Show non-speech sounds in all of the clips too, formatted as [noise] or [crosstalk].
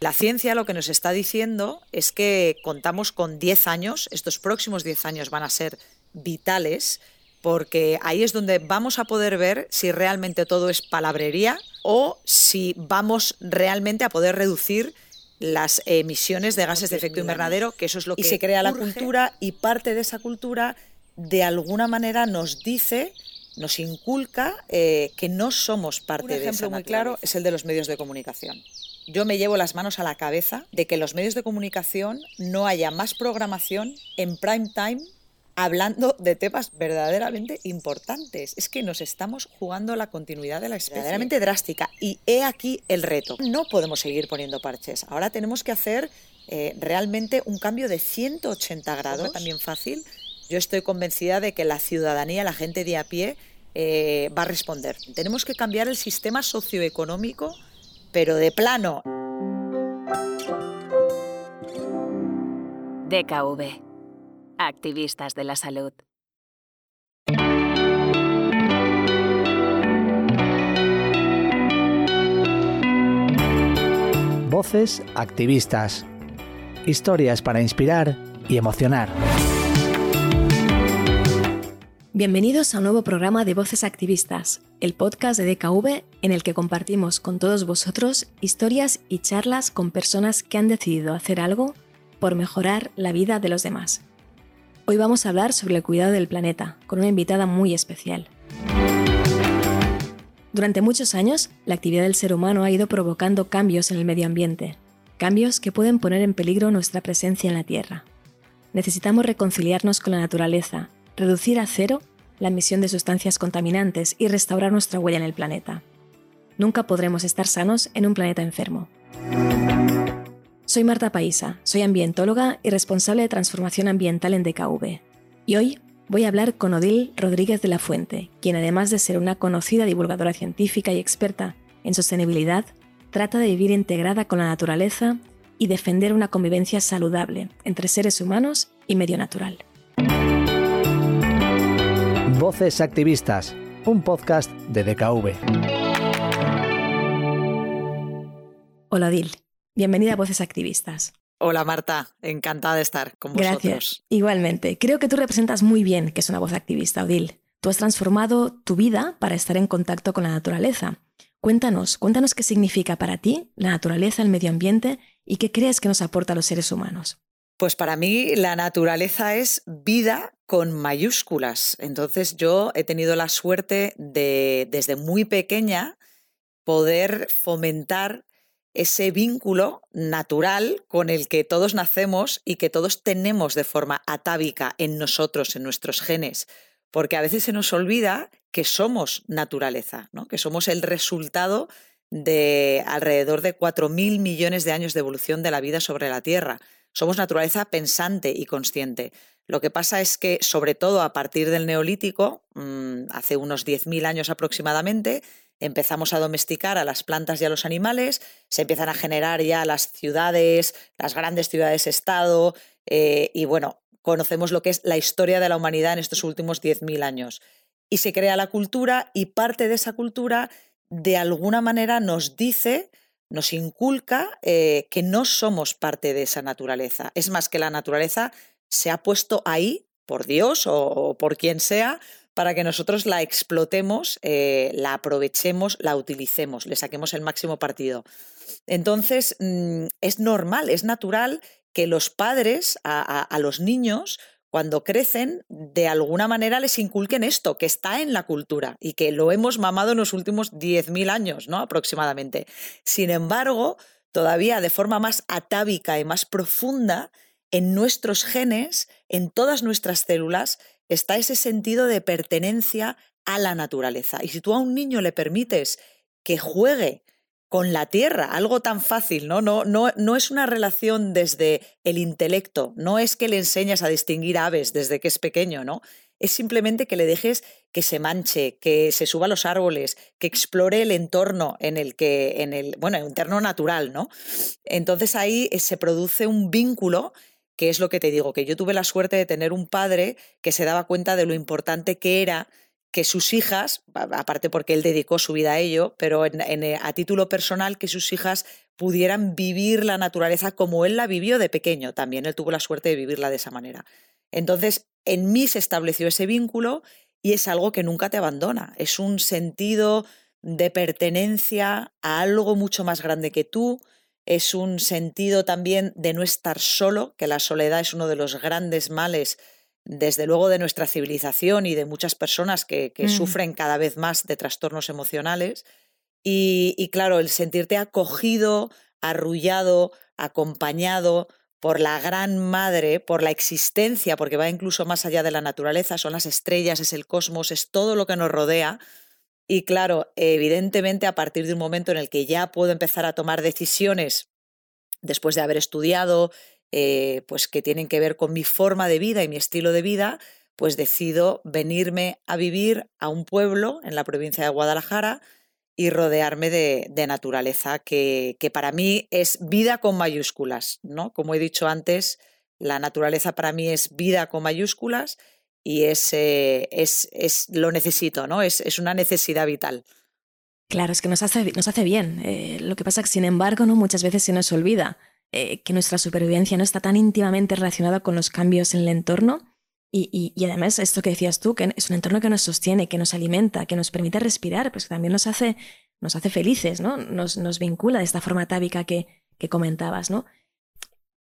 La ciencia lo que nos está diciendo es que contamos con 10 años, estos próximos 10 años van a ser vitales, porque ahí es donde vamos a poder ver si realmente todo es palabrería o si vamos realmente a poder reducir las emisiones de gases de efecto invernadero, que eso es lo que y se crea la urge. cultura y parte de esa cultura de alguna manera nos dice, nos inculca eh, que no somos parte Un de esa ejemplo muy claro es el de los medios de comunicación. Yo me llevo las manos a la cabeza de que en los medios de comunicación no haya más programación en prime time hablando de temas verdaderamente importantes. Es que nos estamos jugando la continuidad de la especie. Verdaderamente drástica. Y he aquí el reto. No podemos seguir poniendo parches. Ahora tenemos que hacer eh, realmente un cambio de 180 grados. Ojo, También fácil. Yo estoy convencida de que la ciudadanía, la gente de a pie, eh, va a responder. Tenemos que cambiar el sistema socioeconómico, pero de plano. DKV. Activistas de la salud. Voces activistas. Historias para inspirar y emocionar. Bienvenidos a un nuevo programa de Voces Activistas, el podcast de DKV en el que compartimos con todos vosotros historias y charlas con personas que han decidido hacer algo por mejorar la vida de los demás. Hoy vamos a hablar sobre el cuidado del planeta, con una invitada muy especial. Durante muchos años, la actividad del ser humano ha ido provocando cambios en el medio ambiente, cambios que pueden poner en peligro nuestra presencia en la Tierra. Necesitamos reconciliarnos con la naturaleza, reducir a cero la emisión de sustancias contaminantes y restaurar nuestra huella en el planeta. Nunca podremos estar sanos en un planeta enfermo. Soy Marta Paisa, soy ambientóloga y responsable de transformación ambiental en DKV. Y hoy voy a hablar con Odil Rodríguez de la Fuente, quien además de ser una conocida divulgadora científica y experta en sostenibilidad, trata de vivir integrada con la naturaleza y defender una convivencia saludable entre seres humanos y medio natural. Voces activistas. Un podcast de DKV. Hola Odil, bienvenida a Voces Activistas. Hola Marta, encantada de estar con vosotros. Gracias. Igualmente, creo que tú representas muy bien que es una voz activista, Odil. Tú has transformado tu vida para estar en contacto con la naturaleza. Cuéntanos, cuéntanos qué significa para ti la naturaleza, el medio ambiente y qué crees que nos aporta a los seres humanos. Pues para mí la naturaleza es vida con mayúsculas. Entonces yo he tenido la suerte de desde muy pequeña poder fomentar ese vínculo natural con el que todos nacemos y que todos tenemos de forma atávica en nosotros, en nuestros genes, porque a veces se nos olvida que somos naturaleza, ¿no? que somos el resultado de alrededor de 4.000 millones de años de evolución de la vida sobre la Tierra. Somos naturaleza pensante y consciente. Lo que pasa es que, sobre todo a partir del Neolítico, mmm, hace unos 10.000 años aproximadamente, empezamos a domesticar a las plantas y a los animales, se empiezan a generar ya las ciudades, las grandes ciudades-estado, eh, y bueno, conocemos lo que es la historia de la humanidad en estos últimos 10.000 años. Y se crea la cultura y parte de esa cultura de alguna manera nos dice, nos inculca eh, que no somos parte de esa naturaleza. Es más que la naturaleza se ha puesto ahí por Dios o, por quien sea para que nosotros la explotemos, eh, la aprovechemos, la utilicemos, le saquemos el máximo partido. Entonces, mmm, es normal, es natural que los padres a, los niños, cuando crecen, de alguna manera les inculquen esto, que está en la cultura y que lo hemos mamado en los últimos 10.000 años, ¿no? Aproximadamente. Sin embargo, todavía de forma más atávica y más profunda, en nuestros genes, en todas nuestras células, está ese sentido de pertenencia a la naturaleza. Y si tú a un niño le permites que juegue con la tierra, algo tan fácil, ¿no? No, no, no es una relación desde el intelecto, no es que le enseñas a distinguir aves desde que es pequeño, ¿no? Es simplemente que le dejes que se manche, que se suba a los árboles, que explore el entorno en el que, en el, bueno, el entorno natural, ¿no? Entonces ahí eh, se produce un vínculo que es lo que te digo, que yo tuve la suerte de tener un padre que se daba cuenta de lo importante que era que sus hijas, aparte porque él dedicó su vida a ello, pero eh, a título personal, que sus hijas pudieran vivir la naturaleza como él la vivió de pequeño. También él tuvo la suerte de vivirla de esa manera. Entonces, en mí se estableció ese vínculo y es algo que nunca te abandona. Es un sentido de pertenencia a algo mucho más grande que tú. Es un sentido también de no estar solo, que la soledad es uno de los grandes males desde luego de nuestra civilización y de muchas personas que, mm. sufren cada vez más de trastornos emocionales. Y, claro, el sentirte acogido, arrullado, acompañado por la gran madre, por la existencia, porque va incluso más allá de la naturaleza, son las estrellas, es el cosmos, es todo lo que nos rodea. Y claro, evidentemente a partir de un momento en el que ya puedo empezar a tomar decisiones después de haber estudiado, eh, pues que tienen que ver con mi forma de vida y mi estilo de vida, pues decido venirme a vivir a un pueblo en la provincia de Guadalajara y rodearme de, naturaleza, que, que, para mí es vida con mayúsculas, ¿no? Como he dicho antes, la naturaleza para mí es vida con mayúsculas y es, es, es lo necesito, ¿no? Es, es, una necesidad vital. Claro, es que nos hace, nos hace bien. Eh, lo que pasa es que, sin embargo, ¿no? muchas veces se nos olvida eh, que nuestra supervivencia no está tan íntimamente relacionada con los cambios en el entorno. Y, además, esto que decías tú, que es un entorno que nos sostiene, que nos alimenta, que nos permite respirar, pues que también nos hace, nos hace felices, ¿no? Nos, nos vincula de esta forma tábica que, que comentabas, ¿no?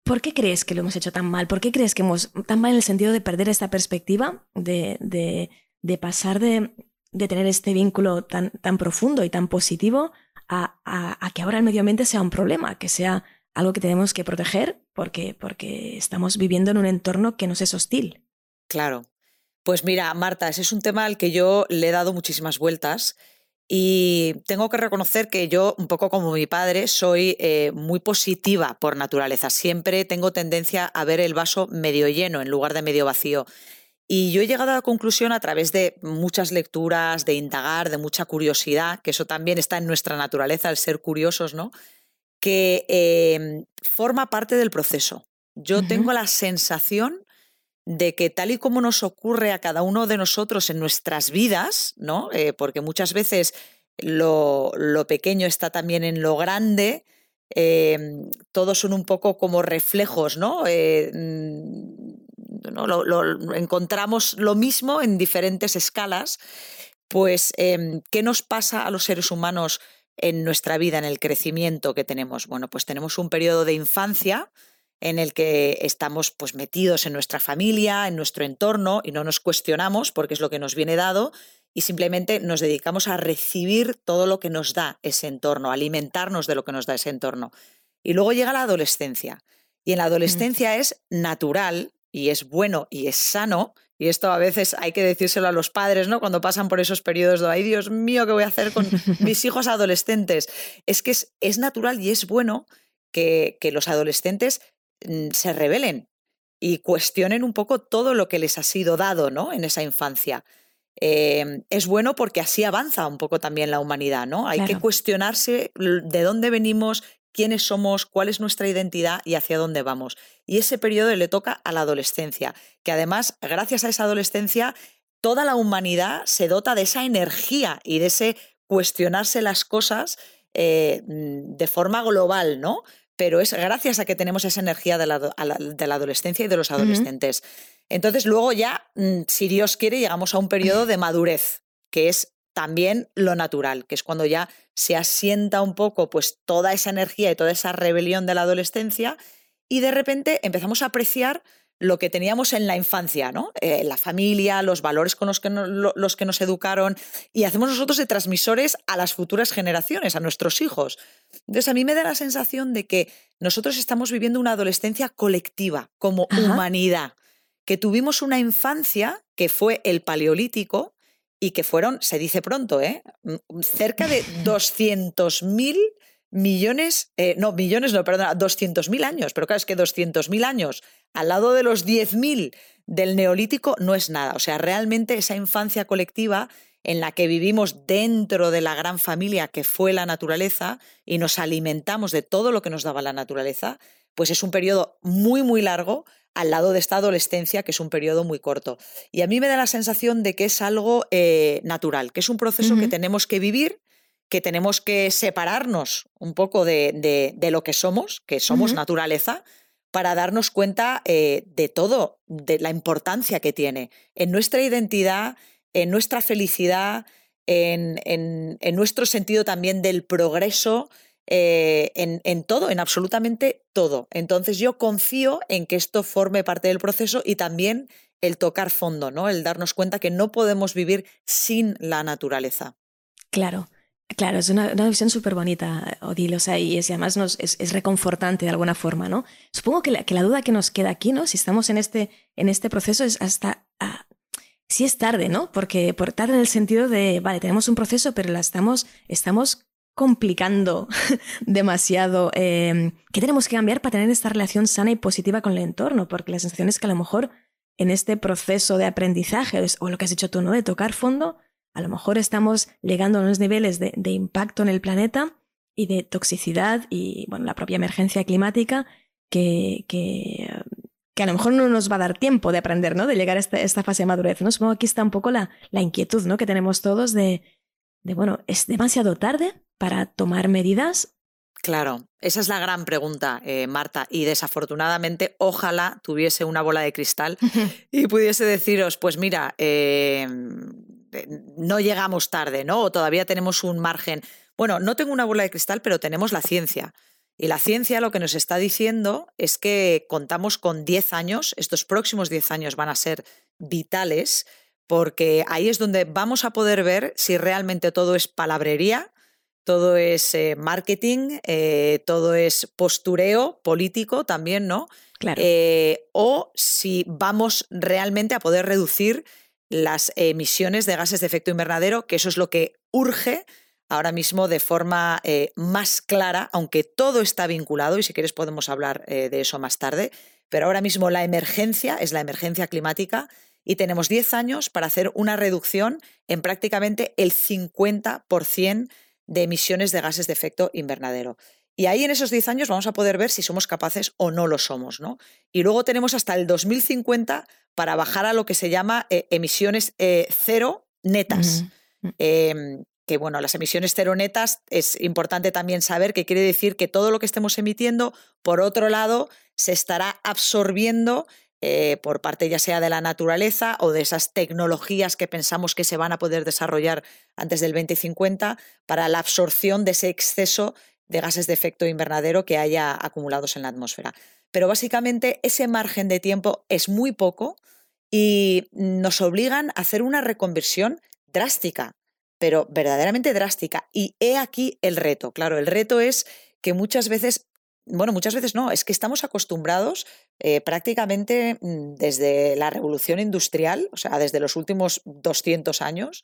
¿Por qué crees que lo hemos hecho tan mal? ¿Por qué crees que hemos tan mal en el sentido de perder esta perspectiva, de, de, de pasar de, de, tener este vínculo tan, tan profundo y tan positivo a, a, a, que ahora el medio ambiente sea un problema, que sea algo que tenemos que proteger porque, porque estamos viviendo en un entorno que nos es hostil. Claro. Pues mira, Marta, ese es un tema al que yo le he dado muchísimas vueltas y tengo que reconocer que yo, un poco como mi padre, soy eh, muy positiva por naturaleza. Siempre tengo tendencia a ver el vaso medio lleno en lugar de medio vacío. Y yo he llegado a la conclusión a través de muchas lecturas, de indagar, de mucha curiosidad, que eso también está en nuestra naturaleza, el ser curiosos, ¿no? Que em, forma parte del proceso. Yo tengo la sensación de que tal y como nos ocurre a cada uno de nosotros en nuestras vidas, ¿no? Eh, porque muchas veces lo, pequeño está también en lo grande, em, todos son un poco como reflejos, ¿no? Eh, mm, encontramos lo mismo en diferentes escalas. Pues, em, ¿qué nos pasa a los seres humanos en nuestra vida, en el crecimiento que tenemos? Bueno, pues tenemos un periodo de infancia en el que estamos pues metidos en nuestra familia, en nuestro entorno y no nos cuestionamos porque es lo que nos viene dado y simplemente nos dedicamos a recibir todo lo que nos da ese entorno, alimentarnos de lo que nos da ese entorno. Y luego llega la adolescencia. Y en la adolescencia es natural y es bueno y es sano y esto a veces hay que decírselo a los padres, ¿no? Cuando pasan por esos periodos de, ay Dios mío, ¿qué voy a hacer con [laughs] mis hijos adolescentes? Es que es, natural y es bueno que, los adolescentes mm, se rebelen y cuestionen un poco todo lo que les ha sido dado, ¿no? En esa infancia. Em, es bueno porque así avanza un poco también la humanidad, ¿no? Hay que cuestionarse de dónde venimos, quiénes somos, cuál es nuestra identidad y hacia dónde vamos. Y ese periodo le toca a la adolescencia, que además, gracias a esa adolescencia, toda la humanidad se dota de esa energía y de ese cuestionarse las cosas eh, mm, de forma global, ¿no? Pero es gracias a que tenemos esa energía de la, adolescencia y de los adolescentes. Entonces, luego ya, mm, si Dios quiere, llegamos a un periodo de madurez, que es también lo natural, que es cuando ya se asienta un poco pues toda esa energía y toda esa rebelión de la adolescencia y de repente empezamos a apreciar lo que teníamos en la infancia, ¿no? Eh, la familia, los valores con los que, los que nos educaron y hacemos nosotros de transmisores a las futuras generaciones, a nuestros hijos. Entonces a mí me da la sensación de que nosotros estamos viviendo una adolescencia colectiva como humanidad, que tuvimos una infancia que fue el paleolítico, y que fueron, se dice pronto, ¿eh? cerca de [laughs] 200.000 millones, eh, no, millones, no, perdona, 200.000 años, pero claro, es que 200.000 años al lado de los 10.000 del neolítico no es nada. O sea, realmente esa infancia colectiva en la que vivimos dentro de la gran familia que fue la naturaleza y nos alimentamos de todo lo que nos daba la naturaleza, pues es un periodo muy, muy largo al lado de esta adolescencia, que es un periodo muy corto. Y a mí me da la sensación de que es algo eh, natural, que es un proceso que tenemos que vivir, que tenemos que separarnos un poco de, lo que somos, que somos naturaleza, para darnos cuenta eh, de todo, de la importancia que tiene en nuestra identidad, en nuestra felicidad, en, nuestro sentido también del progreso, eh, en, todo, en absolutamente todo. Entonces yo confío en que esto forme parte del proceso y también el tocar fondo, ¿no? El darnos cuenta que no podemos vivir sin la naturaleza. Claro. Claro, es una, visión súper bonita, Odile, o sea, y es, además nos, es, reconfortante de alguna forma, ¿no? Supongo que la, duda que nos queda aquí, ¿no? Si estamos en este, en este proceso es hasta... Ah, si es tarde, ¿no? Porque por tarde en el sentido de, vale, tenemos un proceso, pero la estamos, estamos complicando [laughs] demasiado. Em, ¿Qué tenemos que cambiar para tener esta relación sana y positiva con el entorno? Porque la sensación es que a lo mejor en este proceso de aprendizaje, o lo que has dicho tú, ¿no? De tocar fondo, a lo mejor estamos llegando a unos niveles de, impacto en el planeta y de toxicidad y bueno, la propia emergencia climática que, que, a lo mejor no nos va a dar tiempo de aprender, ¿no? De llegar a esta, fase de madurez. ¿no? Supongo que aquí está un poco la, la inquietud ¿no? que tenemos todos de, de, bueno, ¿es demasiado tarde para tomar medidas? Claro, esa es la gran pregunta, eh, Marta, y desafortunadamente ojalá tuviese una bola de cristal [laughs] y pudiese deciros, pues mira, eh, no llegamos tarde, ¿no? O todavía tenemos un margen. Bueno, no tengo una bola de cristal, pero tenemos la ciencia. Y la ciencia lo que nos está diciendo es que contamos con 10 años, estos próximos 10 años van a ser vitales, porque ahí es donde vamos a poder ver si realmente todo es palabrería, todo es eh, marketing, eh, todo es postureo político también, ¿no? Claro. Eh, o si vamos realmente a poder reducir las emisiones de gases de efecto invernadero, que eso es lo que urge ahora mismo de forma más clara, aunque todo está vinculado, y si quieres podemos hablar de eso más tarde, pero ahora mismo la emergencia es la emergencia climática y tenemos 10 años para hacer una reducción en prácticamente el 50% de emisiones de gases de efecto invernadero. Y ahí en esos 10 años vamos a poder ver si somos capaces o no lo somos. ¿no? Y luego tenemos hasta el 2050 para bajar a lo que se llama eh, emisiones eh, cero netas. Mm. Em, que bueno, las emisiones cero netas es importante también saber que quiere decir que todo lo que estemos emitiendo, por otro lado, se estará absorbiendo eh, por parte ya sea de la naturaleza o de esas tecnologías que pensamos que se van a poder desarrollar antes del 2050 para la absorción de ese exceso de gases de efecto invernadero que haya acumulados en la atmósfera. Pero básicamente ese margen de tiempo es muy poco y nos obligan a hacer una reconversión drástica, pero verdaderamente drástica. Y he aquí el reto. Claro, el reto es que muchas veces, bueno, muchas veces no, es que estamos acostumbrados eh, prácticamente mm, desde la revolución industrial, o sea, desde los últimos 200 años,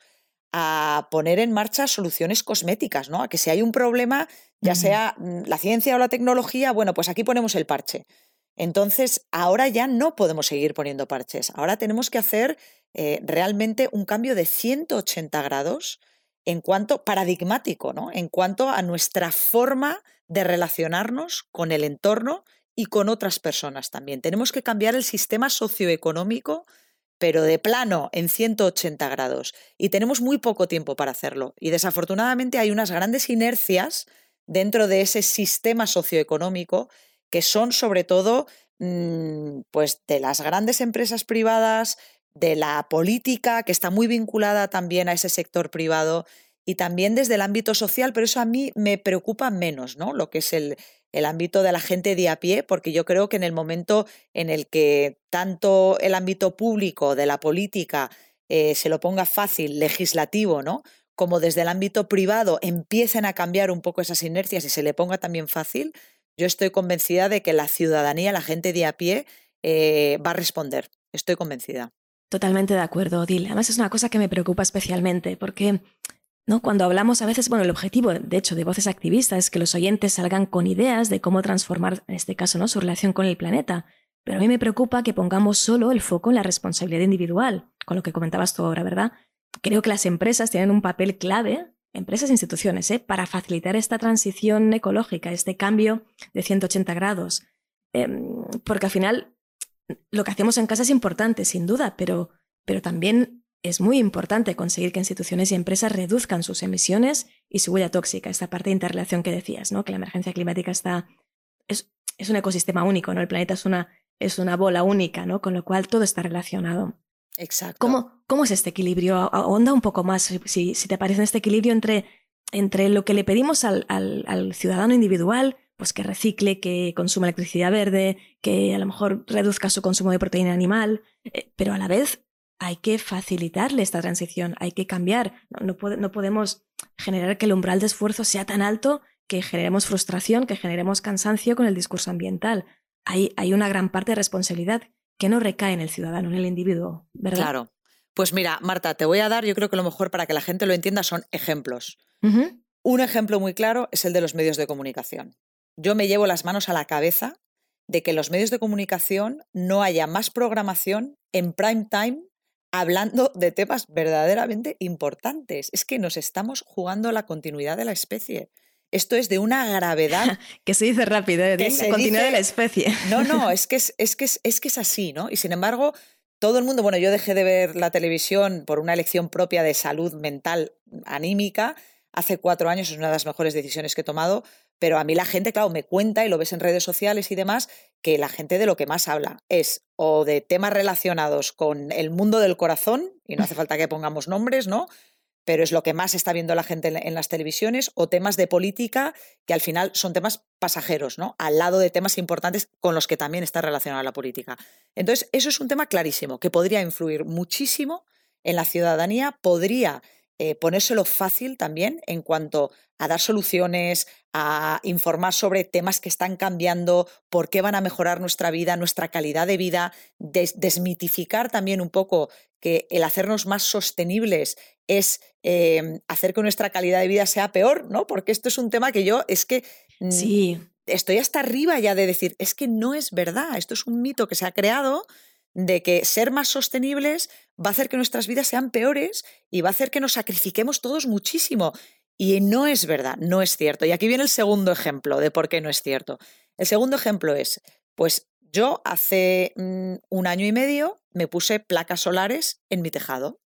a poner en marcha soluciones cosméticas, ¿no? A que si hay un problema, ya sea mm, la ciencia o la tecnología, bueno, pues aquí ponemos el parche. Entonces, ahora ya no podemos seguir poniendo parches. Ahora tenemos que hacer eh, realmente un cambio de 180 grados en cuanto paradigmático, ¿no? En cuanto a nuestra forma de relacionarnos con el entorno y con otras personas también. Tenemos que cambiar el sistema socioeconómico pero de plano en 180 grados. Y tenemos muy poco tiempo para hacerlo. Y desafortunadamente hay unas grandes inercias dentro de ese sistema socioeconómico que son sobre todo mm, pues de las grandes empresas privadas, de la política, que está muy vinculada también a ese sector privado, y también desde el ámbito social, pero eso a mí me preocupa menos, ¿no? Lo que es el, el ámbito de la gente de a pie, porque yo creo que en el momento en el que tanto el ámbito público de la política eh, se lo ponga fácil, legislativo, ¿no? Como desde el ámbito privado empiecen a cambiar un poco esas inercias y se le ponga también fácil, yo estoy convencida de que la ciudadanía, la gente de a pie, eh, va a responder. Estoy convencida. Totalmente de acuerdo, Odile. Además es una cosa que me preocupa especialmente porque cuando hablamos a veces, bueno, el objetivo, de hecho, de voces activistas es que los oyentes salgan con ideas de cómo transformar, en este caso, ¿no? su relación con el planeta. Pero a mí me preocupa que pongamos solo el foco en la responsabilidad individual, con lo que comentabas tú ahora, ¿verdad? creo que las empresas tienen un papel clave, empresas e instituciones, ¿eh? para facilitar esta transición ecológica, este cambio de 180 grados. Em, porque al final lo que hacemos en casa es importante, sin duda, pero, pero también es muy importante conseguir que instituciones y empresas reduzcan sus emisiones y su huella tóxica, esta parte de interrelación que decías, ¿no? que la emergencia climática está, es, es un ecosistema único, ¿no? el planeta es una, es una bola única, ¿no? con lo cual todo está relacionado. Exacto. ¿Cómo, cómo es este equilibrio? Ahonda un poco más, si, si te parece, este equilibrio entre, entre lo que le pedimos al, al, al ciudadano individual, pues que recicle, que consuma electricidad verde, que a lo mejor reduzca su consumo de proteína animal, eh, pero a la vez hay que facilitarle esta transición, hay que cambiar. No, no, podemos generar que el umbral de esfuerzo sea tan alto que generemos frustración, que generemos cansancio con el discurso ambiental. Hay, hay una gran parte de responsabilidad que no recae en el ciudadano, en el individuo, ¿verdad? Claro. Pues mira, Marta, te voy a dar, yo creo que lo mejor para que la gente lo entienda son ejemplos. Un ejemplo muy claro es el de los medios de comunicación. Yo me llevo las manos a la cabeza de que en los medios de comunicación no haya más programación en prime time hablando de temas verdaderamente importantes. Es que nos estamos jugando la continuidad de la especie. Esto es de una gravedad. [laughs] que se dice rápido, ¿eh? la continuidad de la especie. no, no, [laughs] es que es, es, que es, es que es así, ¿no? Y sin embargo, todo el mundo, bueno, yo dejé de ver la televisión por una elección propia de salud mental anímica. Hace cuatro años es una de las mejores decisiones que he tomado, pero a mí la gente, claro, me cuenta y lo ves en redes sociales y demás, que la gente de lo que más habla es o de temas relacionados con el mundo del corazón, y no hace falta que pongamos nombres, ¿no? Pero es lo que más está viendo la gente en las televisiones, o temas de política, que al final son temas pasajeros, ¿no? Al lado de temas importantes con los que también está relacionada la política. Entonces, eso es un tema clarísimo, que podría influir muchísimo en la ciudadanía, podría eh, ponérselo fácil también en cuanto a dar soluciones, a informar sobre temas que están cambiando, por qué van a mejorar nuestra vida, nuestra calidad de vida, desmitificar también un poco que el hacernos más sostenibles es em, hacer que nuestra calidad de vida sea peor, ¿no? Porque esto es un tema que yo es que mm, sí. estoy hasta arriba ya de decir, es que no es verdad, esto es un mito que se ha creado de que ser más sostenibles va a hacer que nuestras vidas sean peores y va a hacer que nos sacrifiquemos todos muchísimo. Y no es verdad, no es cierto. Y aquí viene el segundo ejemplo de por qué no es cierto. El segundo ejemplo es, pues yo hace mm, un año y medio me puse placas solares en mi tejado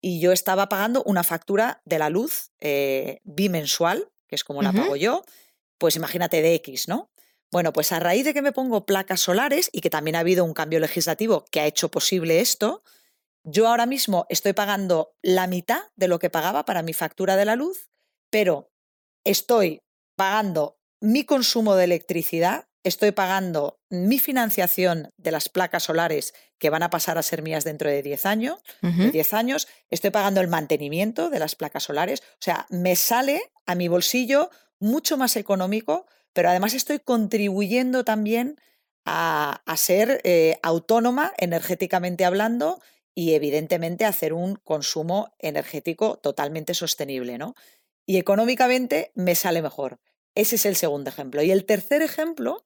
y yo estaba pagando una factura de la luz eh, bimensual, que es como la pago yo, pues imagínate de X, ¿no? Bueno, pues a raíz de que me pongo placas solares y que también ha habido un cambio legislativo que ha hecho posible esto, yo ahora mismo estoy pagando la mitad de lo que pagaba para mi factura de la luz, pero estoy pagando mi consumo de electricidad, estoy pagando mi financiación de las placas solares que van a pasar a ser mías dentro de 10 años, 10 años, estoy pagando el mantenimiento de las placas solares, o sea, me sale a mi bolsillo mucho más económico pero además estoy contribuyendo también a, ser eh, autónoma energéticamente hablando y evidentemente a hacer un consumo energético totalmente sostenible, ¿no? Y económicamente me sale mejor. Ese es el segundo ejemplo. Y el tercer ejemplo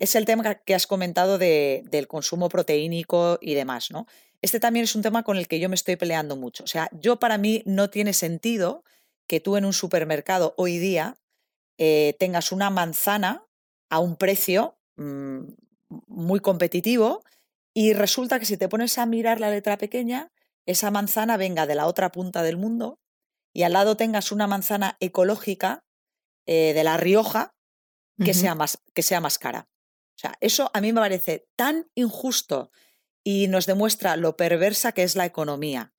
es el tema que has comentado del consumo proteínico y demás, ¿no? Este también es un tema con el que yo me estoy peleando mucho. O sea, yo para mí no tiene sentido que tú en un supermercado hoy día eh, tengas una manzana a un precio mm, muy competitivo y resulta que si te pones a mirar la letra pequeña, esa manzana venga de la otra punta del mundo y al lado tengas una manzana ecológica eh, de La Rioja que, sea más, que sea más cara. O sea, eso a mí me parece tan injusto y nos demuestra lo perversa que es la economía.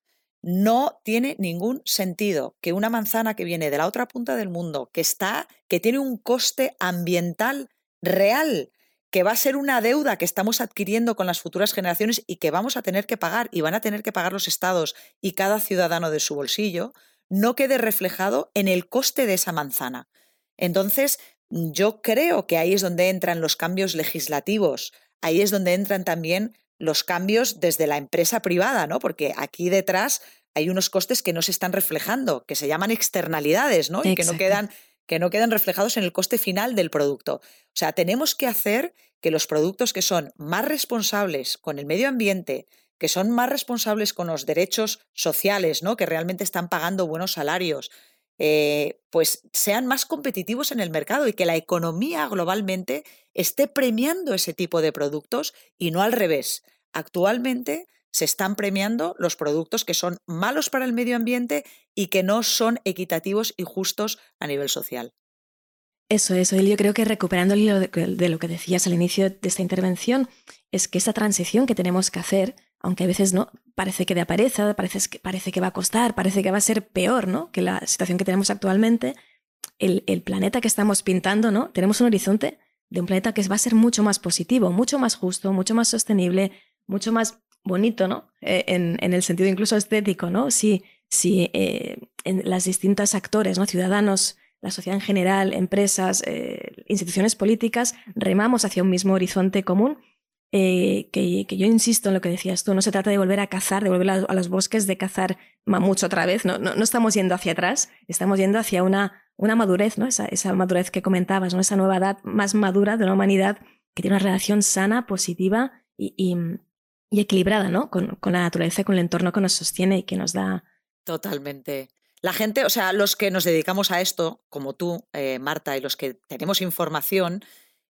No tiene ningún sentido que una manzana que viene de la otra punta del mundo, que está, que tiene un coste ambiental real, que va a ser una deuda que estamos adquiriendo con las futuras generaciones y que vamos a tener que pagar y van a tener que pagar los estados y cada ciudadano de su bolsillo, no quede reflejado en el coste de esa manzana. Entonces, yo creo que ahí es donde entran los cambios legislativos, ahí es donde entran también los cambios desde la empresa privada, ¿no? Porque aquí detrás hay unos costes que no se están reflejando, que se llaman externalidades, ¿no? Y que no quedan que no quedan reflejados en el coste final del producto. O sea, tenemos que hacer que los productos que son más responsables con el medio ambiente, que son más responsables con los derechos sociales, ¿no? que realmente están pagando buenos salarios, eh, pues sean más competitivos en el mercado y que la economía globalmente esté premiando ese tipo de productos y no al revés. Actualmente se están premiando los productos que son malos para el medio ambiente y que no son equitativos y justos a nivel social. Eso, eso. Yo creo que recuperando de, lo que decías al inicio de esta intervención, es que esa transición que tenemos que hacer, aunque a veces no, parece que de apareza, parece que, parece que va a costar, parece que va a ser peor ¿no? que la situación que tenemos actualmente, el, el, planeta que estamos pintando, ¿no? Tenemos un horizonte de un planeta que va a ser mucho más positivo, mucho más justo, mucho más sostenible, mucho más bonito, ¿no? Eh, en, en, el sentido incluso estético, ¿no? Si, si eh, en las distintas actores, ¿no? Ciudadanos, la sociedad en general, empresas, eh, instituciones políticas, remamos hacia un mismo horizonte común, que, que, yo insisto en lo que decías tú, no se trata de volver a cazar, de volver a, los bosques, de cazar mamuts otra vez, no, no, no, estamos yendo hacia atrás, estamos yendo hacia una, una madurez, ¿no? Esa, esa madurez que comentabas, ¿no? Esa nueva edad más madura de una humanidad que tiene una relación sana, positiva y, y y equilibrada, ¿no? Con, con, la naturaleza, con el entorno que nos sostiene y que nos da. Totalmente. La gente, o sea, los que nos dedicamos a esto, como tú, eh, Marta, y los que tenemos información,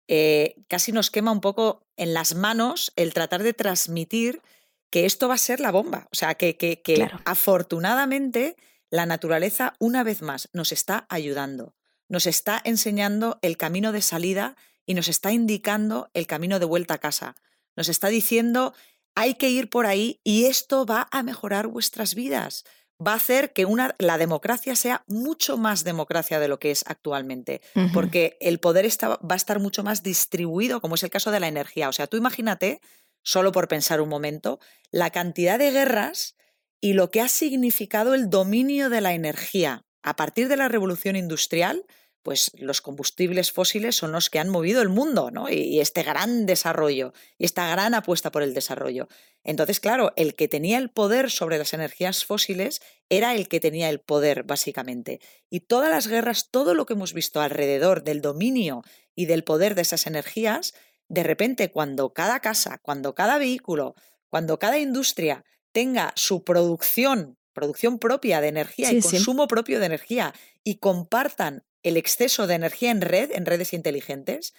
eh, casi nos quema un poco en las manos el tratar de transmitir que esto va a ser la bomba. O sea, que, que, que afortunadamente la naturaleza, una vez más, nos está ayudando, nos está enseñando el camino de salida y nos está indicando el camino de vuelta a casa. Nos está diciendo hay que ir por ahí y esto va a mejorar vuestras vidas. Va a hacer que una, la democracia sea mucho más democracia de lo que es actualmente, porque el poder está, va a estar mucho más distribuido, como es el caso de la energía. O sea, tú imagínate, solo por pensar un momento, la cantidad de guerras y lo que ha significado el dominio de la energía a partir de la revolución industrial pues los combustibles fósiles son los que han movido el mundo, ¿no? Y, este gran desarrollo, y esta gran apuesta por el desarrollo. Entonces, claro, el que tenía el poder sobre las energías fósiles era el que tenía el poder, básicamente. Y todas las guerras, todo lo que hemos visto alrededor del dominio y del poder de esas energías, de repente, cuando cada casa, cuando cada vehículo, cuando cada industria tenga su producción, producción propia de energía y consumo propio de energía, y compartan el exceso de energía en red, en redes inteligentes,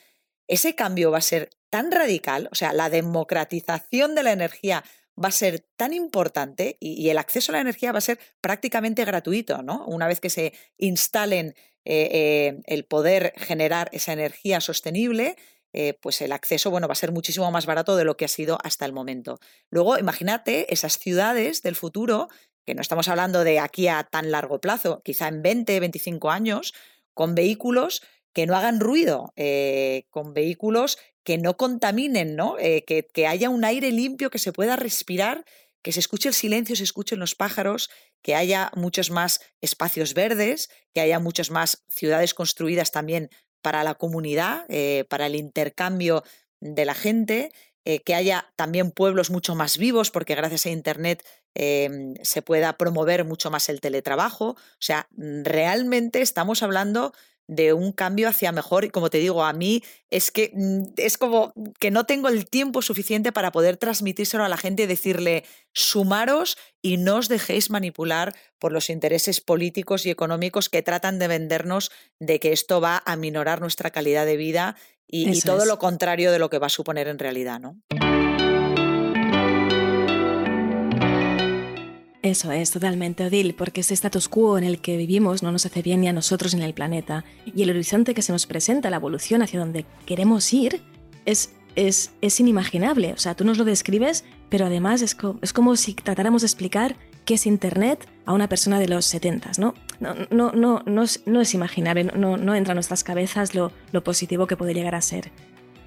ese cambio va a ser tan radical, o sea, la democratización de la energía va a ser tan importante y, el acceso a la energía va a ser prácticamente gratuito, ¿no? Una vez que se instalen eh, eh, el poder generar esa energía sostenible, eh, pues el acceso, bueno, va a ser muchísimo más barato de lo que ha sido hasta el momento. Luego, imagínate esas ciudades del futuro, que no estamos hablando de aquí a tan largo plazo, quizá en 20, 25 años, con vehículos que no hagan ruido, eh, con vehículos que no contaminen, ¿no? Eh, que, que, haya un aire limpio que se pueda respirar, que se escuche el silencio, se escuchen los pájaros, que haya muchos más espacios verdes, que haya muchas más ciudades construidas también para la comunidad, eh, para el intercambio de la gente, que haya también pueblos mucho más vivos, porque gracias a Internet Em, se pueda promover mucho más el teletrabajo. O sea, realmente estamos hablando de un cambio hacia mejor y como te digo, a mí es que mm, es como que no tengo el tiempo suficiente para poder transmitírselo a la gente y decirle, sumaros y no os dejéis manipular por los intereses políticos y económicos que tratan de vendernos de que esto va a minorar nuestra calidad de vida y, todo lo contrario de lo que va a suponer en realidad, ¿no? Eso es, totalmente, Odil, porque ese status quo en el que vivimos no nos hace bien ni a nosotros ni al planeta. Y el horizonte que se nos presenta, la evolución hacia donde queremos ir, es, es, es inimaginable. O sea, tú nos lo describes, pero además es, es, como si tratáramos de explicar qué es Internet a una persona de los 70, ¿no? No, no, no, no, es, no imaginable, no, no entra en nuestras cabezas lo, lo positivo que puede llegar a ser.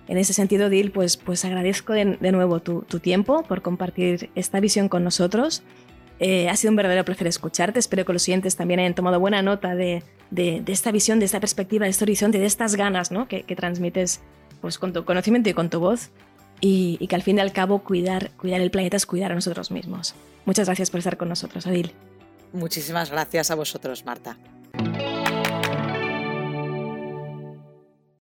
En ese sentido, Dil, pues, pues agradezco de, de nuevo tu, tu, tiempo por compartir esta visión con nosotros eh, ha sido un verdadero placer escucharte. Espero que los siguientes también hayan tomado buena nota de, esta visión, de esta perspectiva, de este horizonte, de estas ganas ¿no? que, transmites pues, con tu conocimiento y con tu voz. Y, que al fin y al cabo cuidar, cuidar el planeta es cuidar a nosotros mismos. Muchas gracias por estar con nosotros, Adil. Muchísimas gracias a vosotros, Marta.